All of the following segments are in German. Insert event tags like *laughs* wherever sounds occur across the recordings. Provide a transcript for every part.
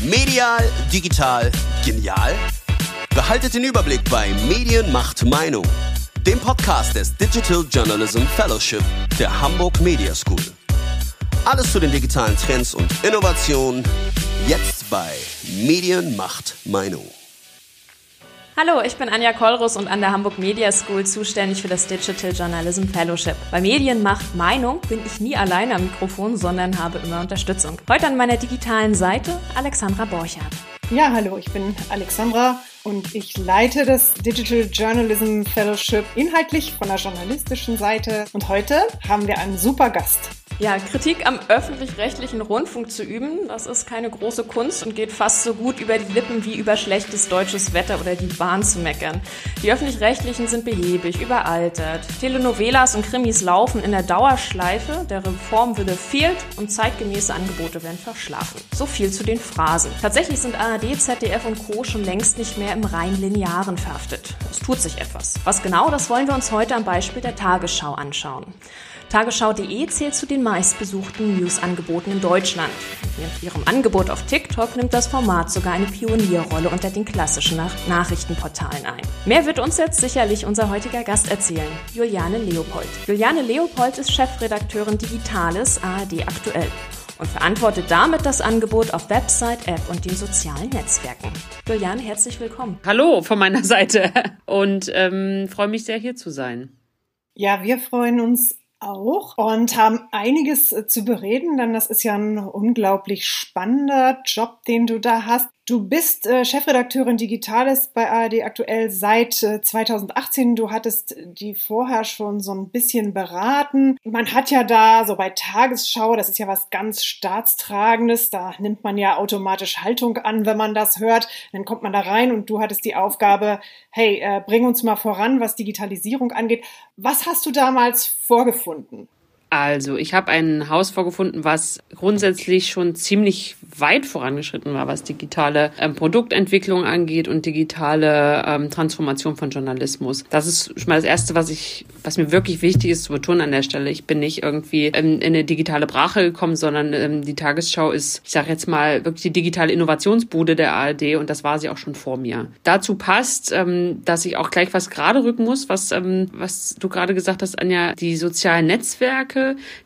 Medial, digital, genial? Behaltet den Überblick bei Medien macht Meinung, dem Podcast des Digital Journalism Fellowship der Hamburg Media School. Alles zu den digitalen Trends und Innovationen jetzt bei Medien macht Meinung. Hallo, ich bin Anja Kollrus und an der Hamburg Media School zuständig für das Digital Journalism Fellowship. Bei Medien macht Meinung bin ich nie alleine am Mikrofon, sondern habe immer Unterstützung. Heute an meiner digitalen Seite Alexandra Borchardt. Ja, hallo, ich bin Alexandra und ich leite das Digital Journalism Fellowship inhaltlich von der journalistischen Seite. Und heute haben wir einen super Gast. Ja, Kritik am öffentlich-rechtlichen Rundfunk zu üben, das ist keine große Kunst und geht fast so gut über die Lippen wie über schlechtes deutsches Wetter oder die Bahn zu meckern. Die öffentlich-rechtlichen sind behäbig, überaltert. Telenovelas und Krimis laufen in der Dauerschleife, der Reformwille fehlt und zeitgemäße Angebote werden verschlafen. So viel zu den Phrasen. Tatsächlich sind ARD, ZDF und Co. schon längst nicht mehr im rein linearen verhaftet. Es tut sich etwas. Was genau, das wollen wir uns heute am Beispiel der Tagesschau anschauen. Tagesschau.de zählt zu den meistbesuchten News-Angeboten in Deutschland. Mit ihrem Angebot auf TikTok nimmt das Format sogar eine Pionierrolle unter den klassischen Nach Nachrichtenportalen ein. Mehr wird uns jetzt sicherlich unser heutiger Gast erzählen, Juliane Leopold. Juliane Leopold ist Chefredakteurin Digitales ARD aktuell und verantwortet damit das Angebot auf Website, App und den sozialen Netzwerken. Juliane, herzlich willkommen. Hallo von meiner Seite *laughs* und ähm, freue mich sehr hier zu sein. Ja, wir freuen uns auch und haben einiges äh, zu bereden, denn das ist ja ein unglaublich spannender Job, den du da hast. Du bist äh, Chefredakteurin Digitales bei ARD aktuell seit äh, 2018. Du hattest die vorher schon so ein bisschen beraten. Man hat ja da so bei Tagesschau, das ist ja was ganz Staatstragendes, da nimmt man ja automatisch Haltung an, wenn man das hört. Dann kommt man da rein und du hattest die Aufgabe, hey, äh, bring uns mal voran, was Digitalisierung angeht. Was hast du damals vorgefunden? Also, ich habe ein Haus vorgefunden, was grundsätzlich schon ziemlich weit vorangeschritten war, was digitale ähm, Produktentwicklung angeht und digitale ähm, Transformation von Journalismus. Das ist schon mal das Erste, was ich, was mir wirklich wichtig ist zu betonen an der Stelle. Ich bin nicht irgendwie ähm, in eine digitale Brache gekommen, sondern ähm, die Tagesschau ist, ich sage jetzt mal, wirklich die digitale Innovationsbude der ARD und das war sie auch schon vor mir. Dazu passt, ähm, dass ich auch gleich was gerade rücken muss, was, ähm, was du gerade gesagt hast, Anja, die sozialen Netzwerke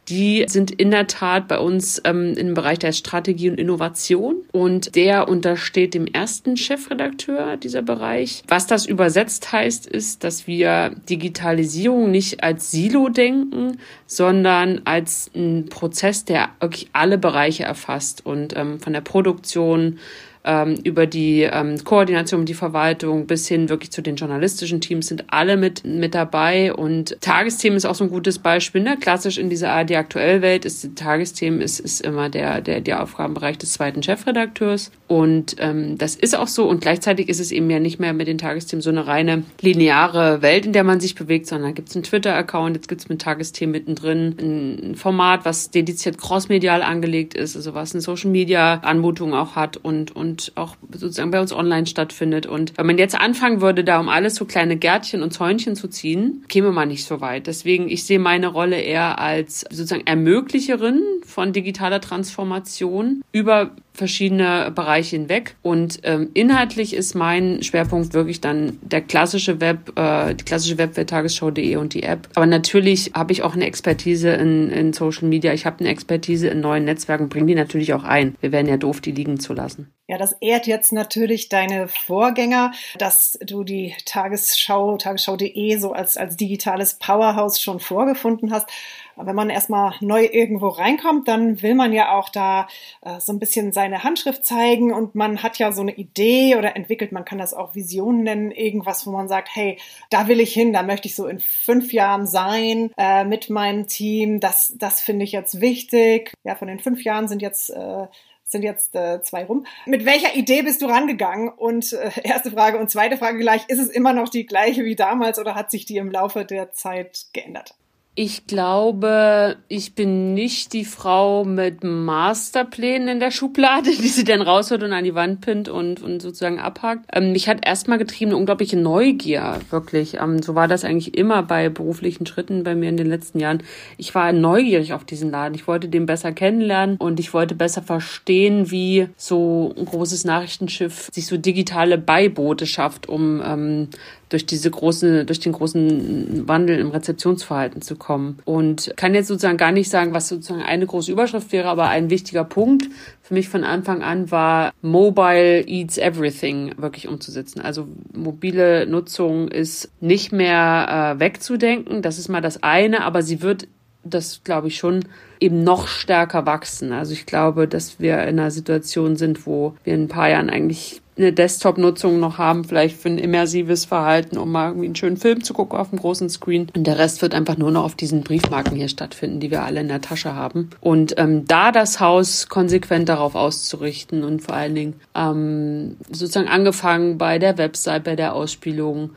die sind in der Tat bei uns ähm, im Bereich der Strategie und Innovation und der untersteht dem ersten Chefredakteur dieser Bereich. Was das übersetzt heißt, ist, dass wir Digitalisierung nicht als Silo denken, sondern als ein Prozess, der wirklich alle Bereiche erfasst und ähm, von der Produktion ähm, über die ähm, Koordination, die Verwaltung bis hin wirklich zu den journalistischen Teams sind alle mit, mit dabei. Und Tagesthemen ist auch so ein gutes Beispiel. Ne? Klassisch in dieser ARD aktuell Welt ist Tagesthemen ist, ist immer der, der, der Aufgabenbereich des zweiten Chefredakteurs. Und ähm, das ist auch so. Und gleichzeitig ist es eben ja nicht mehr mit den Tagesthemen so eine reine lineare Welt, in der man sich bewegt, sondern gibt es einen Twitter-Account, jetzt gibt es mit Tagesthemen mittendrin ein Format, was dediziert crossmedial angelegt ist, also was eine Social-Media-Anmutung auch hat und, und und auch sozusagen bei uns online stattfindet. Und wenn man jetzt anfangen würde, da um alles so kleine Gärtchen und Zäunchen zu ziehen, käme man nicht so weit. Deswegen, ich sehe meine Rolle eher als sozusagen Ermöglicherin von digitaler Transformation über verschiedene Bereiche hinweg. Und ähm, inhaltlich ist mein Schwerpunkt wirklich dann der klassische Web, äh, die klassische Webwelt tagesschau.de und die App. Aber natürlich habe ich auch eine Expertise in, in Social Media. Ich habe eine Expertise in neuen Netzwerken, bringe die natürlich auch ein. Wir wären ja doof, die liegen zu lassen. Ja, das ehrt jetzt natürlich deine Vorgänger, dass du die Tagesschau, tagesschau.de so als, als digitales Powerhouse schon vorgefunden hast wenn man erstmal neu irgendwo reinkommt, dann will man ja auch da äh, so ein bisschen seine Handschrift zeigen und man hat ja so eine Idee oder entwickelt, man kann das auch Visionen nennen, irgendwas, wo man sagt, hey, da will ich hin, da möchte ich so in fünf Jahren sein äh, mit meinem Team, das, das finde ich jetzt wichtig. Ja, von den fünf Jahren sind jetzt äh, sind jetzt äh, zwei rum. Mit welcher Idee bist du rangegangen? Und äh, erste Frage und zweite Frage gleich, ist es immer noch die gleiche wie damals oder hat sich die im Laufe der Zeit geändert? Ich glaube, ich bin nicht die Frau mit Masterplänen in der Schublade, *laughs* die sie dann rausholt und an die Wand pinnt und, und sozusagen abhakt. Ähm, mich hat erstmal getrieben eine unglaubliche Neugier, wirklich. Ähm, so war das eigentlich immer bei beruflichen Schritten bei mir in den letzten Jahren. Ich war neugierig auf diesen Laden. Ich wollte den besser kennenlernen und ich wollte besser verstehen, wie so ein großes Nachrichtenschiff sich so digitale Beiboote schafft, um ähm, durch diese große, durch den großen Wandel im Rezeptionsverhalten zu kommen. Und kann jetzt sozusagen gar nicht sagen, was sozusagen eine große Überschrift wäre, aber ein wichtiger Punkt für mich von Anfang an war, Mobile eats everything wirklich umzusetzen. Also mobile Nutzung ist nicht mehr äh, wegzudenken. Das ist mal das eine, aber sie wird das glaube ich schon eben noch stärker wachsen. Also ich glaube, dass wir in einer Situation sind, wo wir in ein paar Jahren eigentlich eine Desktop-Nutzung noch haben, vielleicht für ein immersives Verhalten, um mal irgendwie einen schönen Film zu gucken auf dem großen Screen. Und der Rest wird einfach nur noch auf diesen Briefmarken hier stattfinden, die wir alle in der Tasche haben. Und ähm, da das Haus konsequent darauf auszurichten und vor allen Dingen ähm, sozusagen angefangen bei der Website, bei der Ausspielung,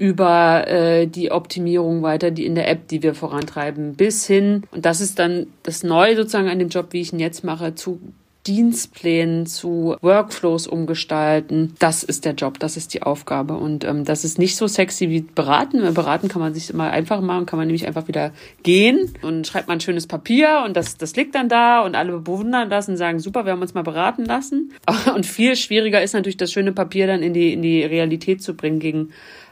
über äh, die Optimierung weiter, die in der App, die wir vorantreiben, bis hin, und das ist dann das Neue sozusagen an dem Job, wie ich ihn jetzt mache, zu Dienstplänen, zu Workflows umgestalten. Das ist der Job, das ist die Aufgabe. Und ähm, das ist nicht so sexy wie beraten. Beraten kann man sich immer einfach machen, kann man nämlich einfach wieder gehen und schreibt mal ein schönes Papier und das, das liegt dann da und alle bewundern das und sagen, super, wir haben uns mal beraten lassen. *laughs* Und viel schwieriger ist natürlich, das schöne Papier dann in die, in die Realität zu bringen gegen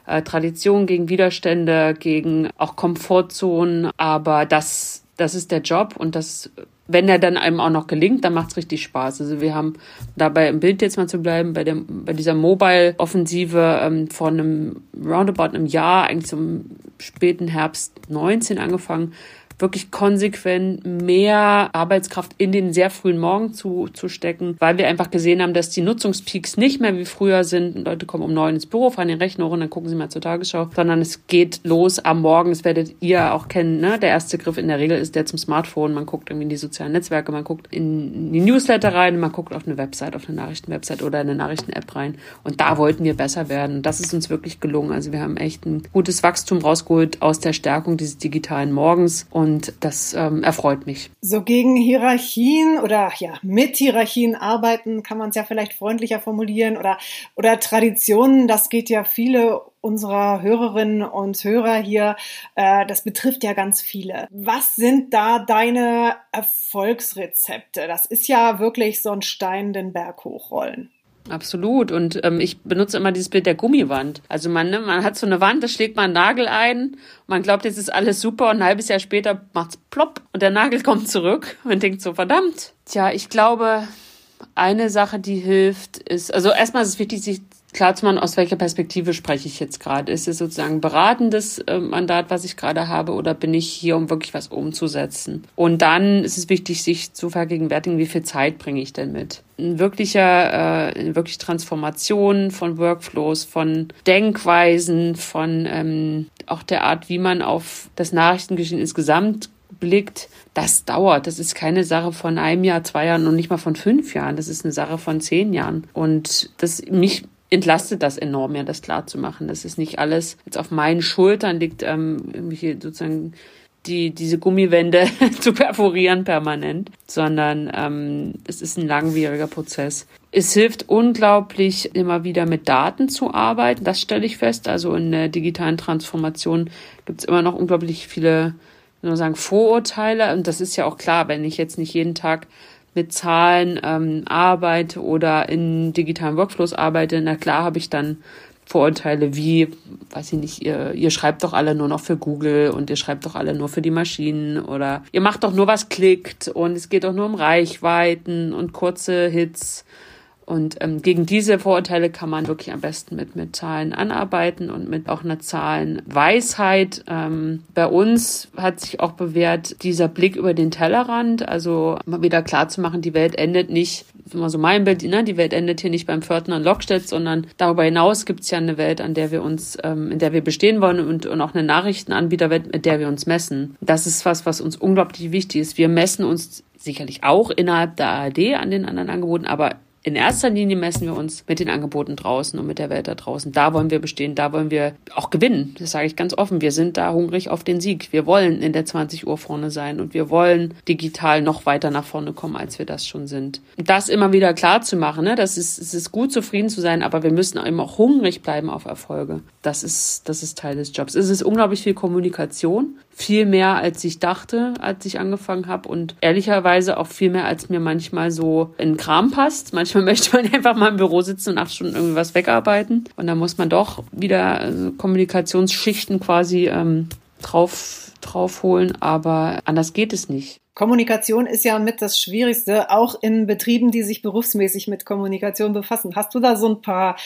äh, Tradition, gegen Widerstände, gegen auch Komfortzonen. Aber das, das ist der Job und das wenn er dann einem auch noch gelingt, dann macht's richtig Spaß. Also wir haben dabei im Bild jetzt mal zu bleiben, bei, der, bei dieser Mobile-Offensive ähm, vor einem roundabout einem Jahr, eigentlich zum späten Herbst 19 angefangen, wirklich konsequent mehr Arbeitskraft in den sehr frühen Morgen zu, zu stecken, weil wir einfach gesehen haben, dass die Nutzungspeaks nicht mehr wie früher sind. Leute kommen um neun ins Büro, fahren den Rechner hoch und dann gucken sie mal zur Tagesschau, sondern es geht los am Morgen. Das werdet ihr auch kennen. Ne? Der erste Griff in der Regel ist der zum Smartphone. Man guckt irgendwie in die sozialen Netzwerke, man guckt in die Newsletter rein, man guckt auf eine Website, auf eine Nachrichtenwebsite oder eine Nachrichten-App rein. Und da wollten wir besser werden. Das ist uns wirklich gelungen. Also wir haben echt ein gutes Wachstum rausgeholt aus der Stärkung dieses digitalen Morgens und und das ähm, erfreut mich. So gegen Hierarchien oder ja, mit Hierarchien arbeiten kann man es ja vielleicht freundlicher formulieren oder, oder Traditionen, das geht ja viele unserer Hörerinnen und Hörer hier, äh, das betrifft ja ganz viele. Was sind da deine Erfolgsrezepte? Das ist ja wirklich so ein Stein den Berg hochrollen. Absolut. Und ähm, ich benutze immer dieses Bild der Gummiwand. Also man, ne, man hat so eine Wand, da schlägt man einen Nagel ein, man glaubt, jetzt ist alles super und ein halbes Jahr später macht's plopp und der Nagel *laughs* kommt zurück und denkt so, verdammt. Tja, ich glaube, eine Sache, die hilft, ist, also erstmal ist es wichtig, sich klar zu machen, aus welcher Perspektive spreche ich jetzt gerade. Ist es sozusagen beratendes äh, Mandat, was ich gerade habe, oder bin ich hier, um wirklich was umzusetzen? Und dann ist es wichtig, sich zu vergegenwärtigen, wie viel Zeit bringe ich denn mit? Ein wirklicher, äh, eine wirkliche Transformation von Workflows, von Denkweisen, von ähm, auch der Art, wie man auf das Nachrichtengeschehen insgesamt blickt, das dauert. Das ist keine Sache von einem Jahr, zwei Jahren und nicht mal von fünf Jahren. Das ist eine Sache von zehn Jahren. Und das mich entlastet das enorm, ja, das klar zu machen. Das ist nicht alles jetzt auf meinen Schultern liegt, ähm, irgendwelche sozusagen die, diese Gummiwände *laughs* zu perforieren permanent, sondern ähm, es ist ein langwieriger Prozess. Es hilft unglaublich, immer wieder mit Daten zu arbeiten. Das stelle ich fest. Also in der digitalen Transformation gibt es immer noch unglaublich viele, nur sagen, Vorurteile. Und das ist ja auch klar, wenn ich jetzt nicht jeden Tag mit Zahlen ähm, arbeite oder in digitalen Workflows arbeite, na klar habe ich dann Vorurteile wie, weiß ich nicht, ihr, ihr schreibt doch alle nur noch für Google und ihr schreibt doch alle nur für die Maschinen oder ihr macht doch nur was klickt und es geht doch nur um Reichweiten und kurze Hits und ähm, gegen diese Vorurteile kann man wirklich am besten mit, mit Zahlen anarbeiten und mit auch einer Zahlenweisheit. Ähm, bei uns hat sich auch bewährt dieser Blick über den Tellerrand, also mal wieder klar zu machen, die Welt endet nicht, immer so mein Bild, ne? die Welt endet hier nicht beim Pförtner in Lockstedt, sondern darüber hinaus gibt es ja eine Welt, an der wir uns, ähm, in der wir bestehen wollen und, und auch eine Nachrichtenanbieterwelt, mit der wir uns messen. Das ist was, was uns unglaublich wichtig ist. Wir messen uns sicherlich auch innerhalb der ARD an den anderen Angeboten, aber in erster Linie messen wir uns mit den Angeboten draußen und mit der Welt da draußen. Da wollen wir bestehen, da wollen wir auch gewinnen. Das sage ich ganz offen. Wir sind da hungrig auf den Sieg. Wir wollen in der 20 Uhr vorne sein und wir wollen digital noch weiter nach vorne kommen, als wir das schon sind. Das immer wieder klar zu machen, ne? das ist, es ist gut zufrieden zu sein, aber wir müssen eben auch hungrig bleiben auf Erfolge. Das ist, das ist Teil des Jobs. Es ist unglaublich viel Kommunikation viel mehr, als ich dachte, als ich angefangen habe und ehrlicherweise auch viel mehr, als mir manchmal so in Kram passt. Manchmal *laughs* möchte man einfach mal im Büro sitzen und acht Stunden irgendwie was wegarbeiten und dann muss man doch wieder also Kommunikationsschichten quasi ähm, drauf draufholen, aber anders geht es nicht. Kommunikation ist ja mit das Schwierigste, auch in Betrieben, die sich berufsmäßig mit Kommunikation befassen. Hast du da so ein paar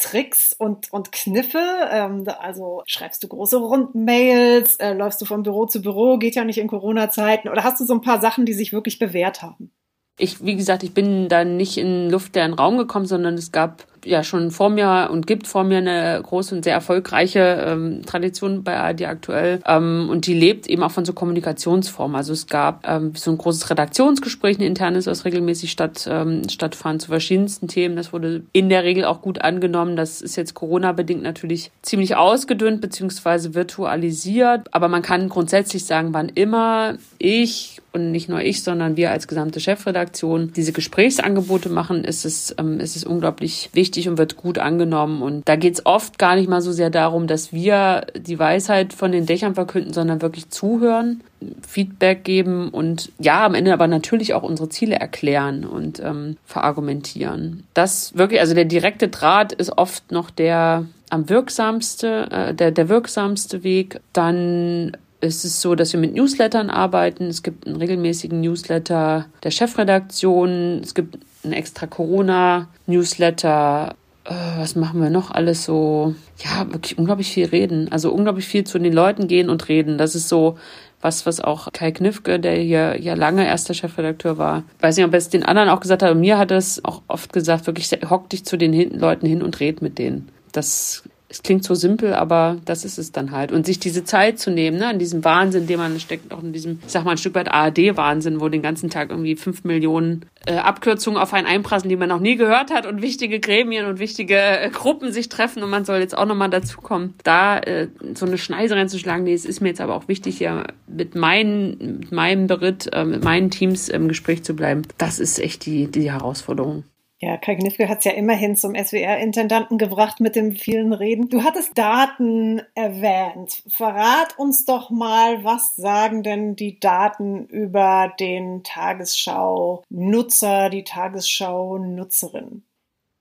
Tricks und, und Kniffe? Ähm, also schreibst du große Rundmails, äh, läufst du von Büro zu Büro, geht ja nicht in Corona-Zeiten oder hast du so ein paar Sachen, die sich wirklich bewährt haben? Ich, wie gesagt, ich bin da nicht in luftleeren Raum gekommen, sondern es gab ja schon vor mir und gibt vor mir eine große und sehr erfolgreiche ähm, Tradition bei ARD aktuell ähm, und die lebt eben auch von so Kommunikationsformen. Also es gab ähm, so ein großes Redaktionsgespräch, ein internes, was regelmäßig statt, ähm, stattfand zu verschiedensten Themen. Das wurde in der Regel auch gut angenommen. Das ist jetzt Corona-bedingt natürlich ziemlich ausgedünnt beziehungsweise virtualisiert, aber man kann grundsätzlich sagen, wann immer ich und nicht nur ich, sondern wir als gesamte Chefredaktion diese Gesprächsangebote machen, ist es, ähm, ist es unglaublich wichtig, und wird gut angenommen. Und da geht es oft gar nicht mal so sehr darum, dass wir die Weisheit von den Dächern verkünden, sondern wirklich zuhören, Feedback geben und ja, am Ende aber natürlich auch unsere Ziele erklären und ähm, verargumentieren. Das wirklich, also der direkte Draht ist oft noch der am wirksamste, äh, der, der wirksamste Weg. Dann ist es so, dass wir mit Newslettern arbeiten. Es gibt einen regelmäßigen Newsletter der Chefredaktion. Es gibt einen extra Corona-Newsletter. Äh, was machen wir noch alles so? Ja, wirklich unglaublich viel reden. Also unglaublich viel zu den Leuten gehen und reden. Das ist so was, was auch Kai Knifke, der hier ja lange erster Chefredakteur war, weiß nicht, ob er es den anderen auch gesagt hat, aber mir hat er es auch oft gesagt, wirklich hock dich zu den Leuten hin und red mit denen. Das es klingt so simpel, aber das ist es dann halt. Und sich diese Zeit zu nehmen, ne, in diesem Wahnsinn, den man steckt, auch in diesem, ich sag mal, ein Stück weit ARD-Wahnsinn, wo den ganzen Tag irgendwie fünf Millionen äh, Abkürzungen auf einen einprassen, die man noch nie gehört hat und wichtige Gremien und wichtige äh, Gruppen sich treffen und man soll jetzt auch nochmal dazukommen, da äh, so eine Schneise reinzuschlagen. Nee, es ist mir jetzt aber auch wichtig, hier mit, meinen, mit meinem Beritt, äh, mit meinen Teams im Gespräch zu bleiben. Das ist echt die, die Herausforderung. Ja, Kai Knifke hat es ja immerhin zum SWR-Intendanten gebracht mit dem vielen Reden. Du hattest Daten erwähnt. Verrat uns doch mal, was sagen denn die Daten über den Tagesschau-Nutzer, die Tagesschau-Nutzerin?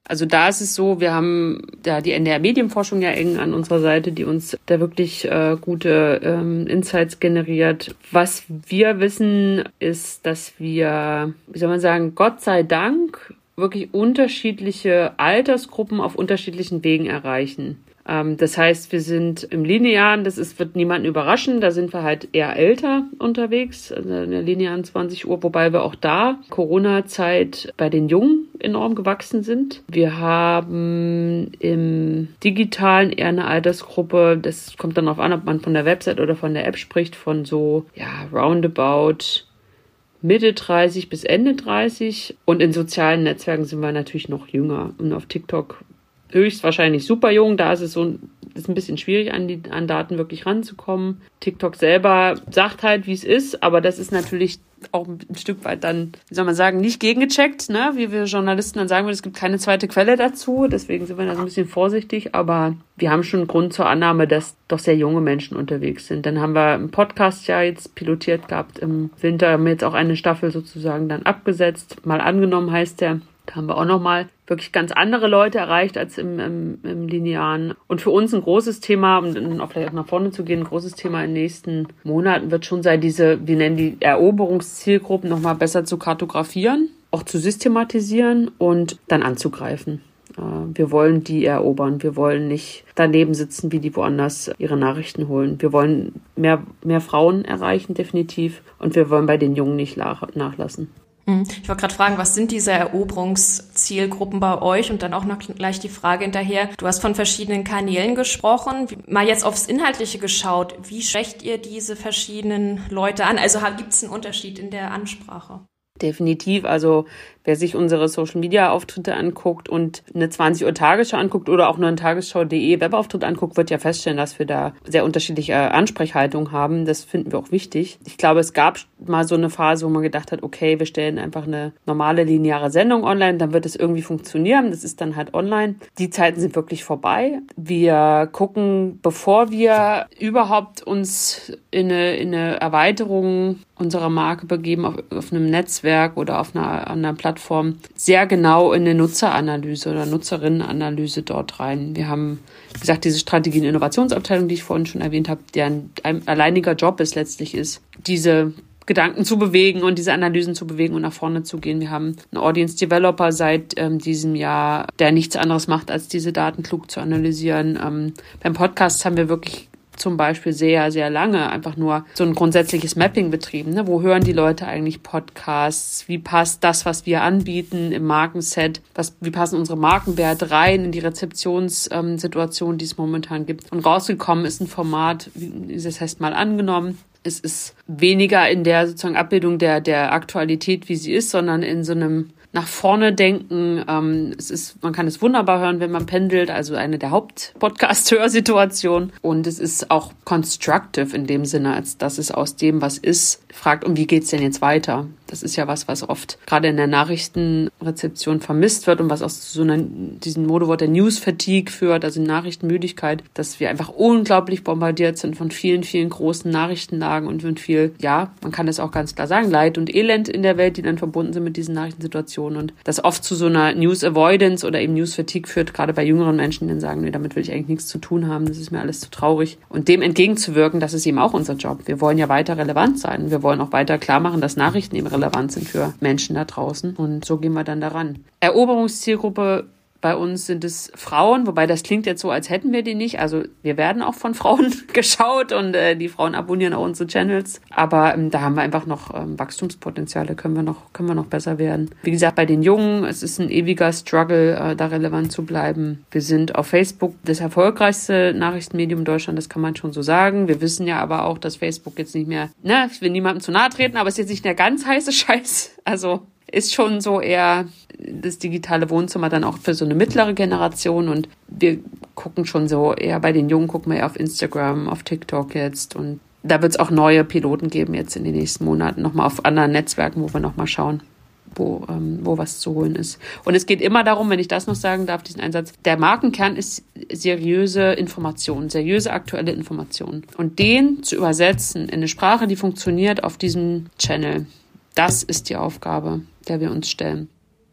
Also da ist es so, wir haben da die NDR Medienforschung ja eng an unserer Seite, die uns da wirklich äh, gute ähm, Insights generiert. Was wir wissen, ist, dass wir, wie soll man sagen, Gott sei Dank wirklich unterschiedliche Altersgruppen auf unterschiedlichen Wegen erreichen. Ähm, das heißt, wir sind im Linearen, das ist, wird niemanden überraschen, da sind wir halt eher älter unterwegs, also in der linearen 20 Uhr, wobei wir auch da Corona-Zeit bei den Jungen enorm gewachsen sind. Wir haben im digitalen eher eine Altersgruppe, das kommt dann darauf an, ob man von der Website oder von der App spricht, von so, ja, roundabout Mitte 30 bis Ende 30 und in sozialen Netzwerken sind wir natürlich noch jünger. Und auf TikTok höchstwahrscheinlich super jung. Da ist es so ist ein bisschen schwierig, an die an Daten wirklich ranzukommen. TikTok selber sagt halt, wie es ist, aber das ist natürlich auch ein Stück weit dann, wie soll man sagen, nicht gegengecheckt, ne? wie wir Journalisten dann sagen würden, es gibt keine zweite Quelle dazu, deswegen sind wir da so ein bisschen vorsichtig, aber wir haben schon Grund zur Annahme, dass doch sehr junge Menschen unterwegs sind. Dann haben wir einen Podcast ja jetzt pilotiert gehabt im Winter, haben jetzt auch eine Staffel sozusagen dann abgesetzt, mal angenommen heißt der. Da haben wir auch nochmal wirklich ganz andere Leute erreicht als im, im, im Linearen. Und für uns ein großes Thema, um auch vielleicht auch nach vorne zu gehen, ein großes Thema in den nächsten Monaten wird schon sein, diese, wir nennen die Eroberungszielgruppen nochmal besser zu kartografieren, auch zu systematisieren und dann anzugreifen. Äh, wir wollen die erobern. Wir wollen nicht daneben sitzen, wie die woanders ihre Nachrichten holen. Wir wollen mehr, mehr Frauen erreichen, definitiv. Und wir wollen bei den Jungen nicht nachlassen. Hm. Ich wollte gerade fragen, was sind diese Eroberungszielgruppen bei euch? Und dann auch noch gleich die Frage hinterher. Du hast von verschiedenen Kanälen gesprochen. Mal jetzt aufs Inhaltliche geschaut. Wie schwächt ihr diese verschiedenen Leute an? Also gibt es einen Unterschied in der Ansprache? Definitiv. Also wer sich unsere Social Media Auftritte anguckt und eine 20 Uhr Tagesschau anguckt oder auch nur einen Tagesschau.de Webauftritt anguckt, wird ja feststellen, dass wir da sehr unterschiedliche Ansprechhaltungen haben. Das finden wir auch wichtig. Ich glaube, es gab mal so eine Phase, wo man gedacht hat, okay, wir stellen einfach eine normale lineare Sendung online, dann wird es irgendwie funktionieren. Das ist dann halt online. Die Zeiten sind wirklich vorbei. Wir gucken, bevor wir überhaupt uns in eine, in eine Erweiterung unserer Marke begeben auf, auf einem Netzwerk oder auf einer anderen Plattform, sehr genau in eine Nutzeranalyse oder Nutzerinnenanalyse dort rein. Wir haben, wie gesagt, diese Strategie- und Innovationsabteilung, die ich vorhin schon erwähnt habe, deren ein alleiniger Job es letztlich ist, diese Gedanken zu bewegen und diese Analysen zu bewegen und nach vorne zu gehen. Wir haben einen Audience Developer seit ähm, diesem Jahr, der nichts anderes macht, als diese Daten klug zu analysieren. Ähm, beim Podcast haben wir wirklich zum Beispiel sehr, sehr lange einfach nur so ein grundsätzliches Mapping betrieben. Ne? Wo hören die Leute eigentlich Podcasts? Wie passt das, was wir anbieten im Markenset? Was, wie passen unsere Markenwerte rein in die Rezeptionssituation, ähm, die es momentan gibt? Und rausgekommen ist ein Format, wie das heißt mal angenommen, es ist weniger in der sozusagen Abbildung der, der Aktualität, wie sie ist, sondern in so einem nach vorne denken. Ähm, es ist, man kann es wunderbar hören, wenn man pendelt, also eine der Haupt-Podcast-Hörsituationen. Und es ist auch constructive in dem Sinne, als dass es aus dem, was ist, fragt, und wie geht's denn jetzt weiter? Das ist ja was, was oft gerade in der Nachrichtenrezeption vermisst wird und was aus so einer, diesem Modewort der News Fatigue führt, also Nachrichtenmüdigkeit, dass wir einfach unglaublich bombardiert sind von vielen, vielen großen Nachrichtenlagen und von viel, ja, man kann es auch ganz klar sagen, Leid und Elend in der Welt, die dann verbunden sind mit diesen Nachrichtensituationen und das oft zu so einer News Avoidance oder eben News Fatigue führt, gerade bei jüngeren Menschen, die dann sagen, nee, damit will ich eigentlich nichts zu tun haben, das ist mir alles zu traurig. Und dem entgegenzuwirken, das ist eben auch unser Job. Wir wollen ja weiter relevant sein. Wir wollen auch weiter klar machen, dass Nachrichten eben relevant sind für Menschen da draußen. Und so gehen wir dann daran. Eroberungszielgruppe bei uns sind es Frauen, wobei das klingt jetzt so, als hätten wir die nicht. Also wir werden auch von *laughs* Frauen geschaut und äh, die Frauen abonnieren auch unsere Channels. Aber ähm, da haben wir einfach noch ähm, Wachstumspotenziale, können wir noch, können wir noch besser werden. Wie gesagt, bei den Jungen, es ist ein ewiger Struggle, äh, da relevant zu bleiben. Wir sind auf Facebook das erfolgreichste Nachrichtenmedium Deutschland, das kann man schon so sagen. Wir wissen ja aber auch, dass Facebook jetzt nicht mehr, ne, ich will niemandem zu nahe treten, aber es ist jetzt nicht der ganz heiße *laughs* Scheiß. Also ist schon so eher das digitale Wohnzimmer dann auch für so eine mittlere Generation und wir gucken schon so eher bei den Jungen gucken wir eher auf Instagram, auf TikTok jetzt und da wird es auch neue Piloten geben jetzt in den nächsten Monaten nochmal auf anderen Netzwerken, wo wir nochmal schauen, wo, ähm, wo was zu holen ist. Und es geht immer darum, wenn ich das noch sagen darf, diesen Einsatz, der Markenkern ist seriöse Informationen, seriöse aktuelle Informationen. Und den zu übersetzen in eine Sprache, die funktioniert auf diesem Channel, das ist die Aufgabe, der wir uns stellen.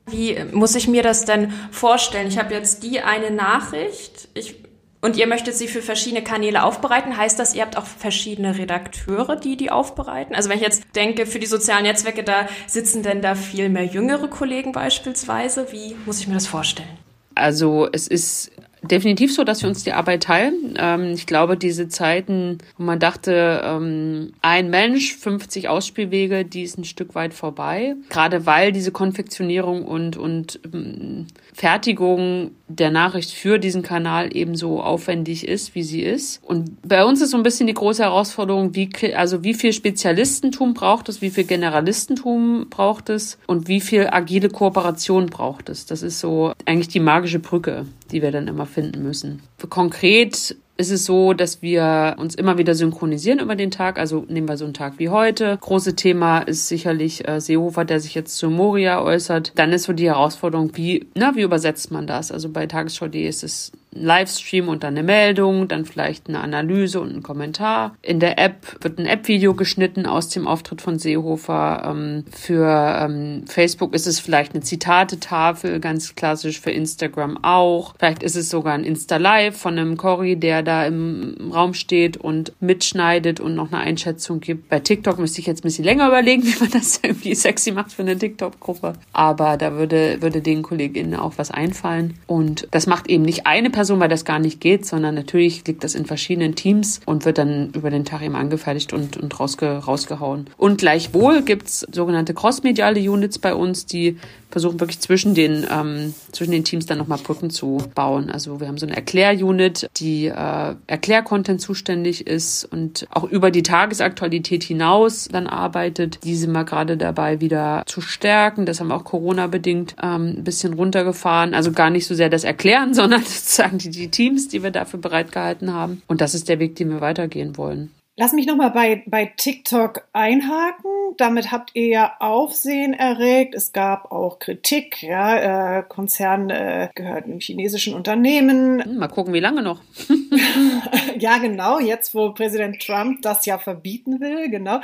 Wie muss ich mir das denn vorstellen? Ich habe jetzt die eine Nachricht ich, und ihr möchtet sie für verschiedene Kanäle aufbereiten. Heißt das, ihr habt auch verschiedene Redakteure, die die aufbereiten? Also wenn ich jetzt denke, für die sozialen Netzwerke, da sitzen denn da viel mehr jüngere Kollegen beispielsweise. Wie muss ich mir das vorstellen? Also es ist definitiv so, dass wir uns die Arbeit teilen. Ähm, ich glaube, diese Zeiten, wo man dachte, ähm, ein Mensch, 50 Ausspielwege, die ist ein Stück weit vorbei. Gerade weil diese Konfektionierung und, und ähm, Fertigung der Nachricht für diesen Kanal ebenso aufwendig ist, wie sie ist. Und bei uns ist so ein bisschen die große Herausforderung, wie, also wie viel Spezialistentum braucht es, wie viel Generalistentum braucht es und wie viel agile Kooperation braucht es. Das ist so eigentlich die magische Brücke, die wir dann immer finden müssen. Konkret ist es so, dass wir uns immer wieder synchronisieren über den Tag. Also nehmen wir so einen Tag wie heute. Große Thema ist sicherlich äh, Seehofer, der sich jetzt zu Moria äußert. Dann ist so die Herausforderung, wie, na, wie übersetzt man das? Also bei Tagesschau.de ist es Livestream und dann eine Meldung, dann vielleicht eine Analyse und ein Kommentar. In der App wird ein App-Video geschnitten aus dem Auftritt von Seehofer. Ähm, für ähm, Facebook ist es vielleicht eine Zitatetafel, ganz klassisch für Instagram auch. Vielleicht ist es sogar ein Insta-Live von einem Cory, der da im Raum steht und mitschneidet und noch eine Einschätzung gibt. Bei TikTok müsste ich jetzt ein bisschen länger überlegen, *laughs* wie man das irgendwie sexy macht für eine TikTok-Gruppe. Aber da würde, würde den KollegInnen auch was einfallen. Und das macht eben nicht eine Person Amazon, weil das gar nicht geht, sondern natürlich liegt das in verschiedenen Teams und wird dann über den Tag eben angefertigt und, und rausge, rausgehauen. Und gleichwohl gibt's sogenannte crossmediale Units bei uns, die versuchen wirklich zwischen den, ähm, zwischen den Teams dann nochmal Brücken zu bauen. Also wir haben so eine Erklärunit, die äh, Erklärcontent zuständig ist und auch über die Tagesaktualität hinaus dann arbeitet. Die sind wir gerade dabei wieder zu stärken. Das haben wir auch Corona-bedingt ähm, ein bisschen runtergefahren. Also gar nicht so sehr das Erklären, *laughs* sondern sozusagen die, die Teams, die wir dafür bereitgehalten haben. Und das ist der Weg, den wir weitergehen wollen. Lass mich nochmal bei, bei TikTok einhaken. Damit habt ihr ja Aufsehen erregt. Es gab auch Kritik. Ja, äh, Konzern äh, gehört einem chinesischen Unternehmen. Hm, mal gucken, wie lange noch. *laughs* ja, genau. Jetzt, wo Präsident Trump das ja verbieten will, genau.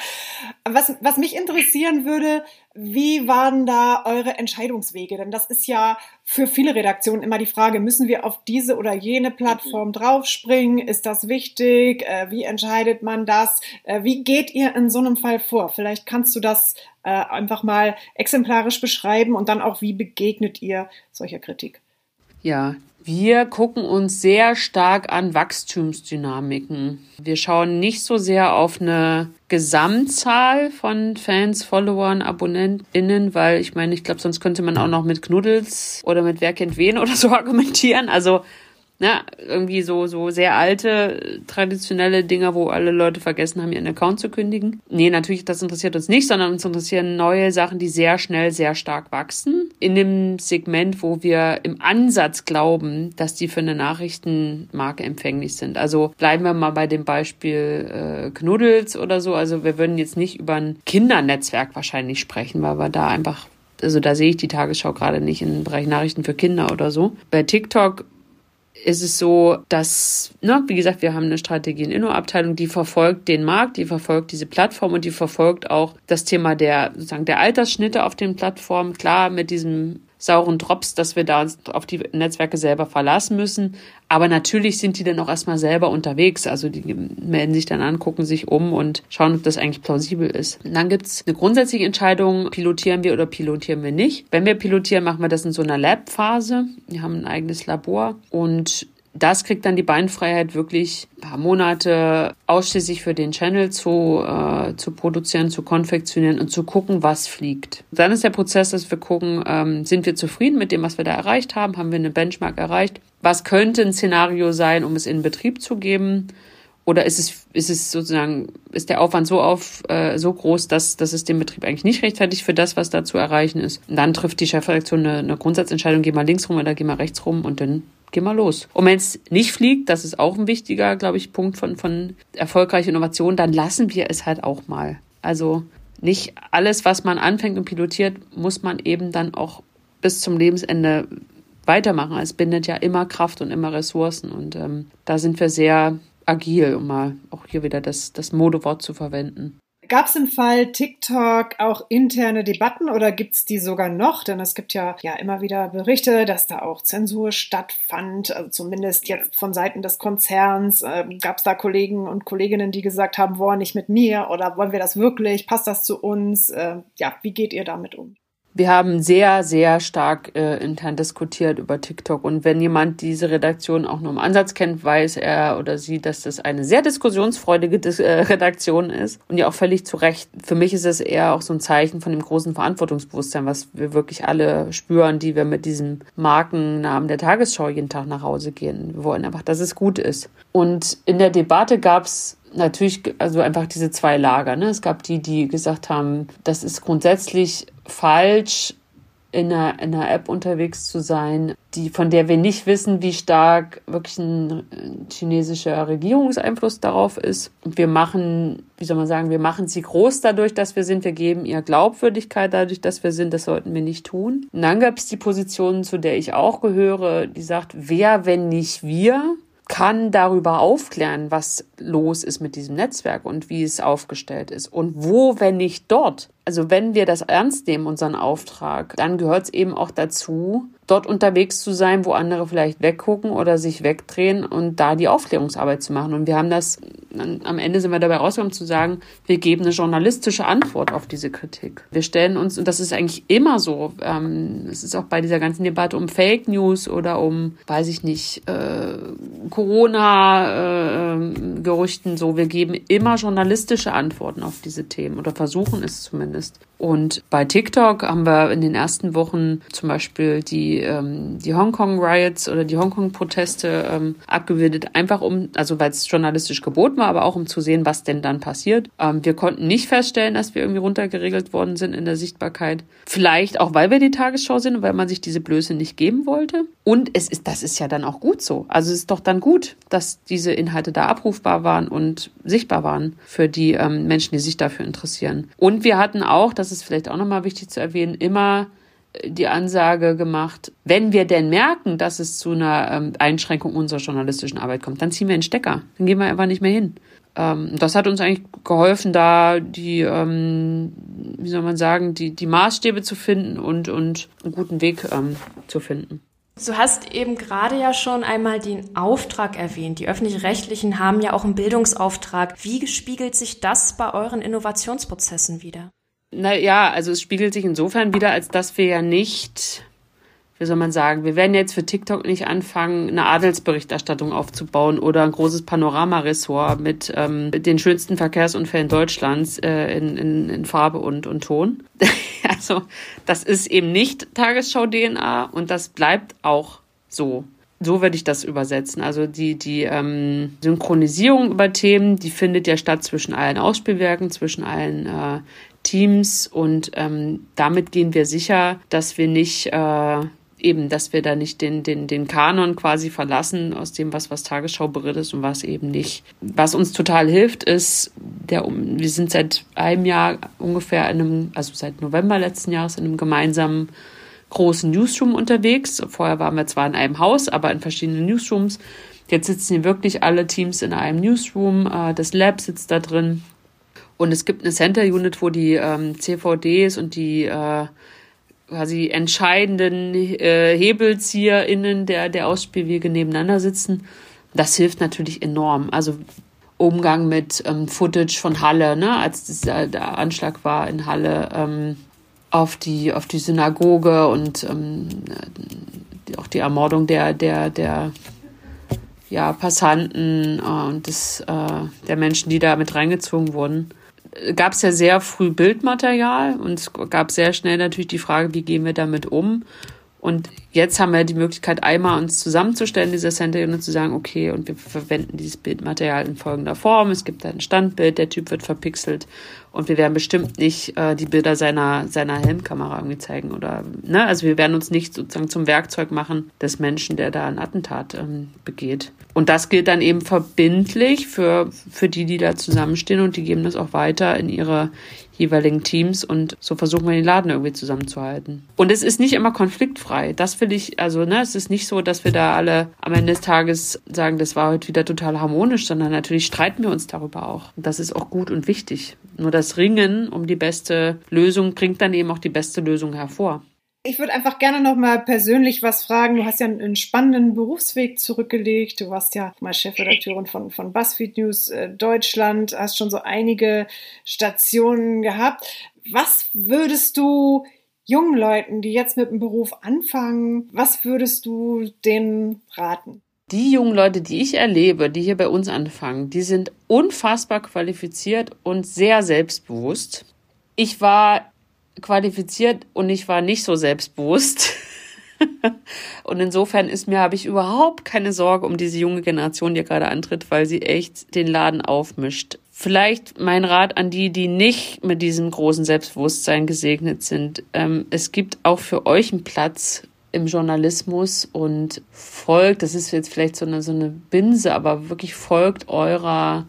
Was, was mich interessieren würde, wie waren da eure Entscheidungswege? Denn das ist ja für viele Redaktionen immer die Frage, müssen wir auf diese oder jene Plattform mhm. draufspringen? Ist das wichtig? Äh, wie entscheidet man das? Äh, wie geht ihr in so einem Fall vor? Vielleicht kannst du das äh, einfach mal exemplarisch beschreiben und dann auch, wie begegnet ihr solcher Kritik? Ja, wir gucken uns sehr stark an Wachstumsdynamiken. Wir schauen nicht so sehr auf eine Gesamtzahl von Fans, Followern, AbonnentInnen, weil ich meine, ich glaube, sonst könnte man auch noch mit Knuddels oder mit Wer kennt wen oder so argumentieren. Also ne, irgendwie so, so sehr alte, traditionelle Dinger, wo alle Leute vergessen haben, ihren Account zu kündigen. Nee, natürlich, das interessiert uns nicht, sondern uns interessieren neue Sachen, die sehr schnell, sehr stark wachsen. In dem Segment, wo wir im Ansatz glauben, dass die für eine Nachrichtenmarke empfänglich sind. Also bleiben wir mal bei dem Beispiel äh, Knuddels oder so. Also wir würden jetzt nicht über ein Kindernetzwerk wahrscheinlich sprechen, weil wir da einfach also da sehe ich die Tagesschau gerade nicht im Bereich Nachrichten für Kinder oder so. Bei TikTok ist es so, dass, ne, wie gesagt, wir haben eine Strategie in Inno-Abteilung, die verfolgt den Markt, die verfolgt diese Plattform und die verfolgt auch das Thema der, sozusagen, der Altersschnitte auf den Plattformen. Klar, mit diesem sauren Drops, dass wir da uns auf die Netzwerke selber verlassen müssen. Aber natürlich sind die dann auch erstmal selber unterwegs. Also die melden sich dann an, gucken sich um und schauen, ob das eigentlich plausibel ist. Und dann gibt's eine grundsätzliche Entscheidung, pilotieren wir oder pilotieren wir nicht. Wenn wir pilotieren, machen wir das in so einer Lab-Phase. Wir haben ein eigenes Labor und das kriegt dann die Beinfreiheit, wirklich ein paar Monate ausschließlich für den Channel zu, äh, zu produzieren, zu konfektionieren und zu gucken, was fliegt. Dann ist der Prozess, dass wir gucken, ähm, sind wir zufrieden mit dem, was wir da erreicht haben? Haben wir eine Benchmark erreicht? Was könnte ein Szenario sein, um es in Betrieb zu geben? Oder ist es, ist es sozusagen, ist der Aufwand so auf, äh, so groß, dass, dass es dem Betrieb eigentlich nicht rechtfertigt für das, was da zu erreichen ist? Und dann trifft die Chefredaktion eine, eine Grundsatzentscheidung, geh mal links rum oder geh mal rechts rum und dann geh mal los. Und wenn es nicht fliegt, das ist auch ein wichtiger, glaube ich, Punkt von, von erfolgreicher Innovation, dann lassen wir es halt auch mal. Also nicht alles, was man anfängt und pilotiert, muss man eben dann auch bis zum Lebensende weitermachen. Es bindet ja immer Kraft und immer Ressourcen. Und ähm, da sind wir sehr agil, um mal auch hier wieder das, das Modewort zu verwenden. Gab es im Fall TikTok auch interne Debatten oder gibt es die sogar noch? Denn es gibt ja, ja immer wieder Berichte, dass da auch Zensur stattfand, also zumindest jetzt von Seiten des Konzerns. Äh, Gab es da Kollegen und Kolleginnen, die gesagt haben, boah, nicht mit mir oder wollen wir das wirklich? Passt das zu uns? Äh, ja, wie geht ihr damit um? Wir haben sehr, sehr stark äh, intern diskutiert über TikTok. Und wenn jemand diese Redaktion auch nur im Ansatz kennt, weiß er oder sie, dass das eine sehr diskussionsfreudige Dis äh, *laughs* Redaktion ist. Und ja auch völlig zu Recht. Für mich ist es eher auch so ein Zeichen von dem großen Verantwortungsbewusstsein, was wir wirklich alle spüren, die wir mit diesem Markennamen der Tagesschau jeden Tag nach Hause gehen. Wir wollen einfach, dass es gut ist. Und in der Debatte gab es natürlich, also einfach diese zwei Lager. Ne? Es gab die, die gesagt haben, das ist grundsätzlich falsch, in einer, in einer App unterwegs zu sein, die, von der wir nicht wissen, wie stark wirklich ein chinesischer Regierungseinfluss darauf ist. Und wir machen, wie soll man sagen, wir machen sie groß dadurch, dass wir sind. Wir geben ihr Glaubwürdigkeit dadurch, dass wir sind. Das sollten wir nicht tun. Und dann gab es die Position, zu der ich auch gehöre, die sagt, wer, wenn nicht wir? kann darüber aufklären, was los ist mit diesem Netzwerk und wie es aufgestellt ist. Und wo, wenn nicht dort, also wenn wir das ernst nehmen, unseren Auftrag, dann gehört es eben auch dazu, dort unterwegs zu sein, wo andere vielleicht weggucken oder sich wegdrehen und da die Aufklärungsarbeit zu machen. Und wir haben das, am Ende sind wir dabei rausgekommen zu sagen, wir geben eine journalistische Antwort auf diese Kritik. Wir stellen uns, und das ist eigentlich immer so, ähm, es ist auch bei dieser ganzen Debatte um Fake News oder um, weiß ich nicht, äh, Corona-Gerüchten äh, so, wir geben immer journalistische Antworten auf diese Themen oder versuchen es zumindest. Und bei TikTok haben wir in den ersten Wochen zum Beispiel die, ähm, die Hongkong-Riots oder die Hongkong-Proteste ähm, abgebildet, einfach um, also weil es journalistisch geboten war, aber auch um zu sehen, was denn dann passiert. Ähm, wir konnten nicht feststellen, dass wir irgendwie runtergeregelt worden sind in der Sichtbarkeit. Vielleicht auch, weil wir die Tagesschau sind und weil man sich diese Blöße nicht geben wollte. Und es ist, das ist ja dann auch gut so. Also es ist doch dann gut, dass diese Inhalte da abrufbar waren und sichtbar waren für die ähm, Menschen, die sich dafür interessieren. Und wir hatten auch, das ist vielleicht auch nochmal wichtig zu erwähnen, immer äh, die Ansage gemacht, wenn wir denn merken, dass es zu einer ähm, Einschränkung unserer journalistischen Arbeit kommt, dann ziehen wir den Stecker. Dann gehen wir einfach nicht mehr hin. Ähm, das hat uns eigentlich geholfen, da die, ähm, wie soll man sagen, die, die Maßstäbe zu finden und, und einen guten Weg zu finden. Du hast eben gerade ja schon einmal den Auftrag erwähnt. Die öffentlich-rechtlichen haben ja auch einen Bildungsauftrag. Wie spiegelt sich das bei euren Innovationsprozessen wieder? Naja, also es spiegelt sich insofern wieder, als dass wir ja nicht, wie soll man sagen, wir werden jetzt für TikTok nicht anfangen, eine Adelsberichterstattung aufzubauen oder ein großes Panorama-Ressort mit ähm, den schönsten Verkehrsunfällen Deutschlands äh, in, in, in Farbe und, und Ton. *laughs* also das ist eben nicht Tagesschau-DNA und das bleibt auch so so würde ich das übersetzen. Also die, die ähm, Synchronisierung über Themen, die findet ja statt zwischen allen Ausspielwerken, zwischen allen äh, Teams und ähm, damit gehen wir sicher, dass wir nicht äh, eben, dass wir da nicht den, den, den Kanon quasi verlassen aus dem, was, was Tagesschau berichtet und was eben nicht. Was uns total hilft, ist, der, wir sind seit einem Jahr ungefähr in einem, also seit November letzten Jahres in einem gemeinsamen großen Newsroom unterwegs. Vorher waren wir zwar in einem Haus, aber in verschiedenen Newsrooms. Jetzt sitzen hier wirklich alle Teams in einem Newsroom. Äh, das Lab sitzt da drin. Und es gibt eine Center Unit, wo die ähm, CVDs und die äh, quasi entscheidenden äh, HebelzieherInnen der, der Ausspielwege nebeneinander sitzen. Das hilft natürlich enorm. Also Umgang mit ähm, Footage von Halle, ne, als das, äh, der Anschlag war in Halle ähm, auf die auf die Synagoge und ähm, die, auch die Ermordung der der der ja Passanten äh, und des äh, der Menschen, die da mit reingezogen wurden gab es ja sehr früh Bildmaterial und es gab sehr schnell natürlich die Frage, wie gehen wir damit um? Und jetzt haben wir die Möglichkeit, einmal uns zusammenzustellen, dieser Center und zu sagen, okay, und wir verwenden dieses Bildmaterial in folgender Form. Es gibt ein Standbild, der Typ wird verpixelt und wir werden bestimmt nicht äh, die Bilder seiner, seiner Helmkamera irgendwie zeigen oder, ne, also wir werden uns nicht sozusagen zum Werkzeug machen des Menschen, der da ein Attentat ähm, begeht. Und das gilt dann eben verbindlich für, für die, die da zusammenstehen und die geben das auch weiter in ihre jeweiligen Teams und so versuchen wir den Laden irgendwie zusammenzuhalten. Und es ist nicht immer konfliktfrei. Das will ich, also, ne, es ist nicht so, dass wir da alle am Ende des Tages sagen, das war heute wieder total harmonisch, sondern natürlich streiten wir uns darüber auch. Das ist auch gut und wichtig. Nur das Ringen um die beste Lösung bringt dann eben auch die beste Lösung hervor. Ich würde einfach gerne noch mal persönlich was fragen. Du hast ja einen spannenden Berufsweg zurückgelegt. Du warst ja mal Chefredakteurin von, von BuzzFeed News äh, Deutschland, hast schon so einige Stationen gehabt. Was würdest du jungen Leuten, die jetzt mit dem Beruf anfangen, was würdest du denen raten? Die jungen Leute, die ich erlebe, die hier bei uns anfangen, die sind unfassbar qualifiziert und sehr selbstbewusst. Ich war qualifiziert und ich war nicht so selbstbewusst. *laughs* und insofern ist mir, habe ich überhaupt keine Sorge um diese junge Generation, die gerade antritt, weil sie echt den Laden aufmischt. Vielleicht mein Rat an die, die nicht mit diesem großen Selbstbewusstsein gesegnet sind. Ähm, es gibt auch für euch einen Platz im Journalismus und folgt, das ist jetzt vielleicht so eine, so eine Binse, aber wirklich folgt eurer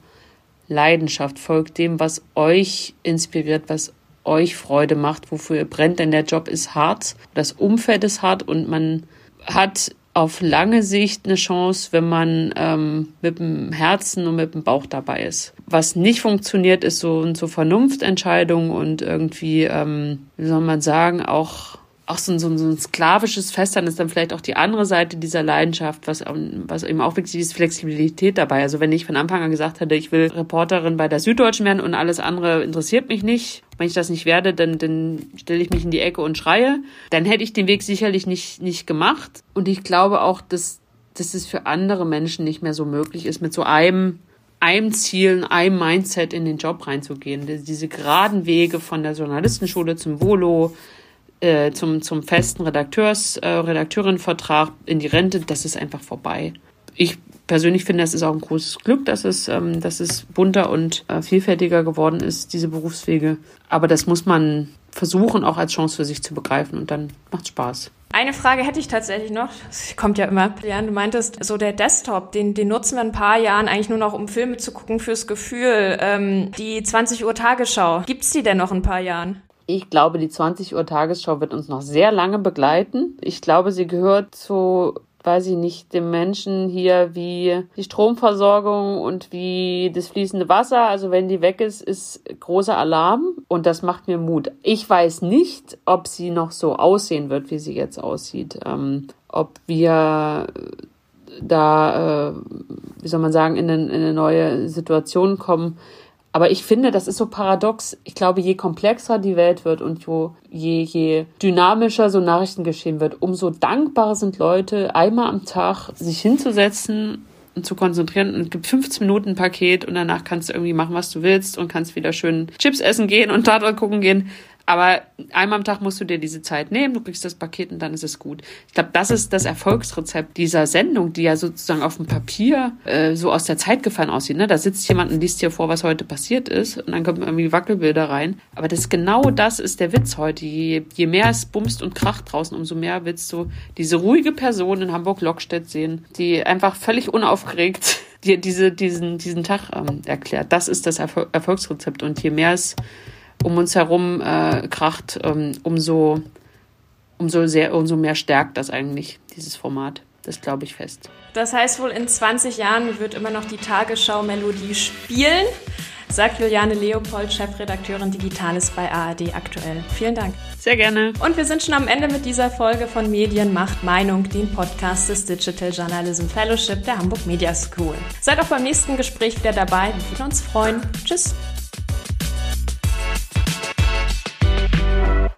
Leidenschaft, folgt dem, was euch inspiriert, was euch Freude macht, wofür ihr brennt, denn der Job ist hart, das Umfeld ist hart und man hat auf lange Sicht eine Chance, wenn man ähm, mit dem Herzen und mit dem Bauch dabei ist. Was nicht funktioniert, ist so, so Vernunftentscheidungen und irgendwie, ähm, wie soll man sagen, auch auch so ein, so, ein, sklavisches Festern ist dann vielleicht auch die andere Seite dieser Leidenschaft, was, was eben auch wichtig ist, Flexibilität dabei. Also wenn ich von Anfang an gesagt hätte, ich will Reporterin bei der Süddeutschen werden und alles andere interessiert mich nicht, wenn ich das nicht werde, dann, dann stelle ich mich in die Ecke und schreie, dann hätte ich den Weg sicherlich nicht, nicht gemacht. Und ich glaube auch, dass, dass es für andere Menschen nicht mehr so möglich ist, mit so einem einem Ziel, einem Mindset in den Job reinzugehen. Diese geraden Wege von der Journalistenschule zum Volo, äh, zum, zum festen Redakteurs, äh, Redakteurinvertrag in die Rente, das ist einfach vorbei. Ich persönlich finde, es ist auch ein großes Glück, dass es, ähm, dass es bunter und äh, vielfältiger geworden ist, diese Berufswege. Aber das muss man versuchen, auch als Chance für sich zu begreifen und dann macht Spaß. Eine Frage hätte ich tatsächlich noch. Das kommt ja immer. Jan, du meintest, so der Desktop, den, den nutzen wir ein paar Jahren eigentlich nur noch, um Filme zu gucken fürs Gefühl. Ähm, die 20 Uhr Tagesschau, gibt's die denn noch in ein paar Jahren? Ich glaube, die 20 Uhr Tagesschau wird uns noch sehr lange begleiten. Ich glaube, sie gehört zu weiß ich nicht, dem Menschen hier wie die Stromversorgung und wie das fließende Wasser. Also wenn die weg ist, ist großer Alarm und das macht mir Mut. Ich weiß nicht, ob sie noch so aussehen wird, wie sie jetzt aussieht. Ähm, ob wir da, äh, wie soll man sagen, in eine, in eine neue Situation kommen, aber ich finde, das ist so paradox. Ich glaube, je komplexer die Welt wird und je, je dynamischer so Nachrichten geschehen wird, umso dankbarer sind Leute, einmal am Tag sich hinzusetzen und zu konzentrieren und gibt 15 Minuten Paket und danach kannst du irgendwie machen, was du willst und kannst wieder schön Chips essen gehen und Tatort gucken gehen. Aber einmal am Tag musst du dir diese Zeit nehmen, du kriegst das Paket und dann ist es gut. Ich glaube, das ist das Erfolgsrezept dieser Sendung, die ja sozusagen auf dem Papier äh, so aus der Zeit gefallen aussieht. Ne? Da sitzt jemand und liest dir vor, was heute passiert ist und dann kommen irgendwie Wackelbilder rein. Aber das genau das ist der Witz heute. Je, je mehr es bumst und kracht draußen, umso mehr willst du diese ruhige Person in Hamburg-Lockstedt sehen, die einfach völlig unaufgeregt *laughs* dir diese, diesen, diesen Tag ähm, erklärt. Das ist das Erfol Erfolgsrezept. Und je mehr es um uns herum äh, kracht, ähm, umso, umso, sehr, umso mehr stärkt das eigentlich, dieses Format. Das glaube ich fest. Das heißt wohl, in 20 Jahren wird immer noch die Tagesschau-Melodie spielen, sagt Juliane Leopold, Chefredakteurin Digitales bei ARD aktuell. Vielen Dank. Sehr gerne. Und wir sind schon am Ende mit dieser Folge von Medien macht Meinung, dem Podcast des Digital Journalism Fellowship der Hamburg Media School. Seid auch beim nächsten Gespräch wieder dabei. Wir würden uns freuen. Tschüss.